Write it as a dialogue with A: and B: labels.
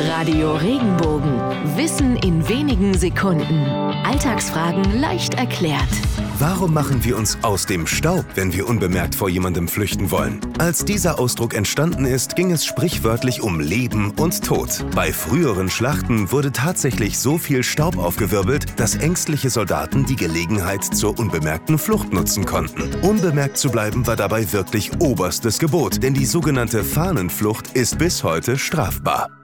A: Radio Regenbogen. Wissen in wenigen Sekunden. Alltagsfragen leicht erklärt.
B: Warum machen wir uns aus dem Staub, wenn wir unbemerkt vor jemandem flüchten wollen? Als dieser Ausdruck entstanden ist, ging es sprichwörtlich um Leben und Tod. Bei früheren Schlachten wurde tatsächlich so viel Staub aufgewirbelt, dass ängstliche Soldaten die Gelegenheit zur unbemerkten Flucht nutzen konnten. Unbemerkt zu bleiben war dabei wirklich oberstes Gebot, denn die sogenannte Fahnenflucht ist bis heute strafbar.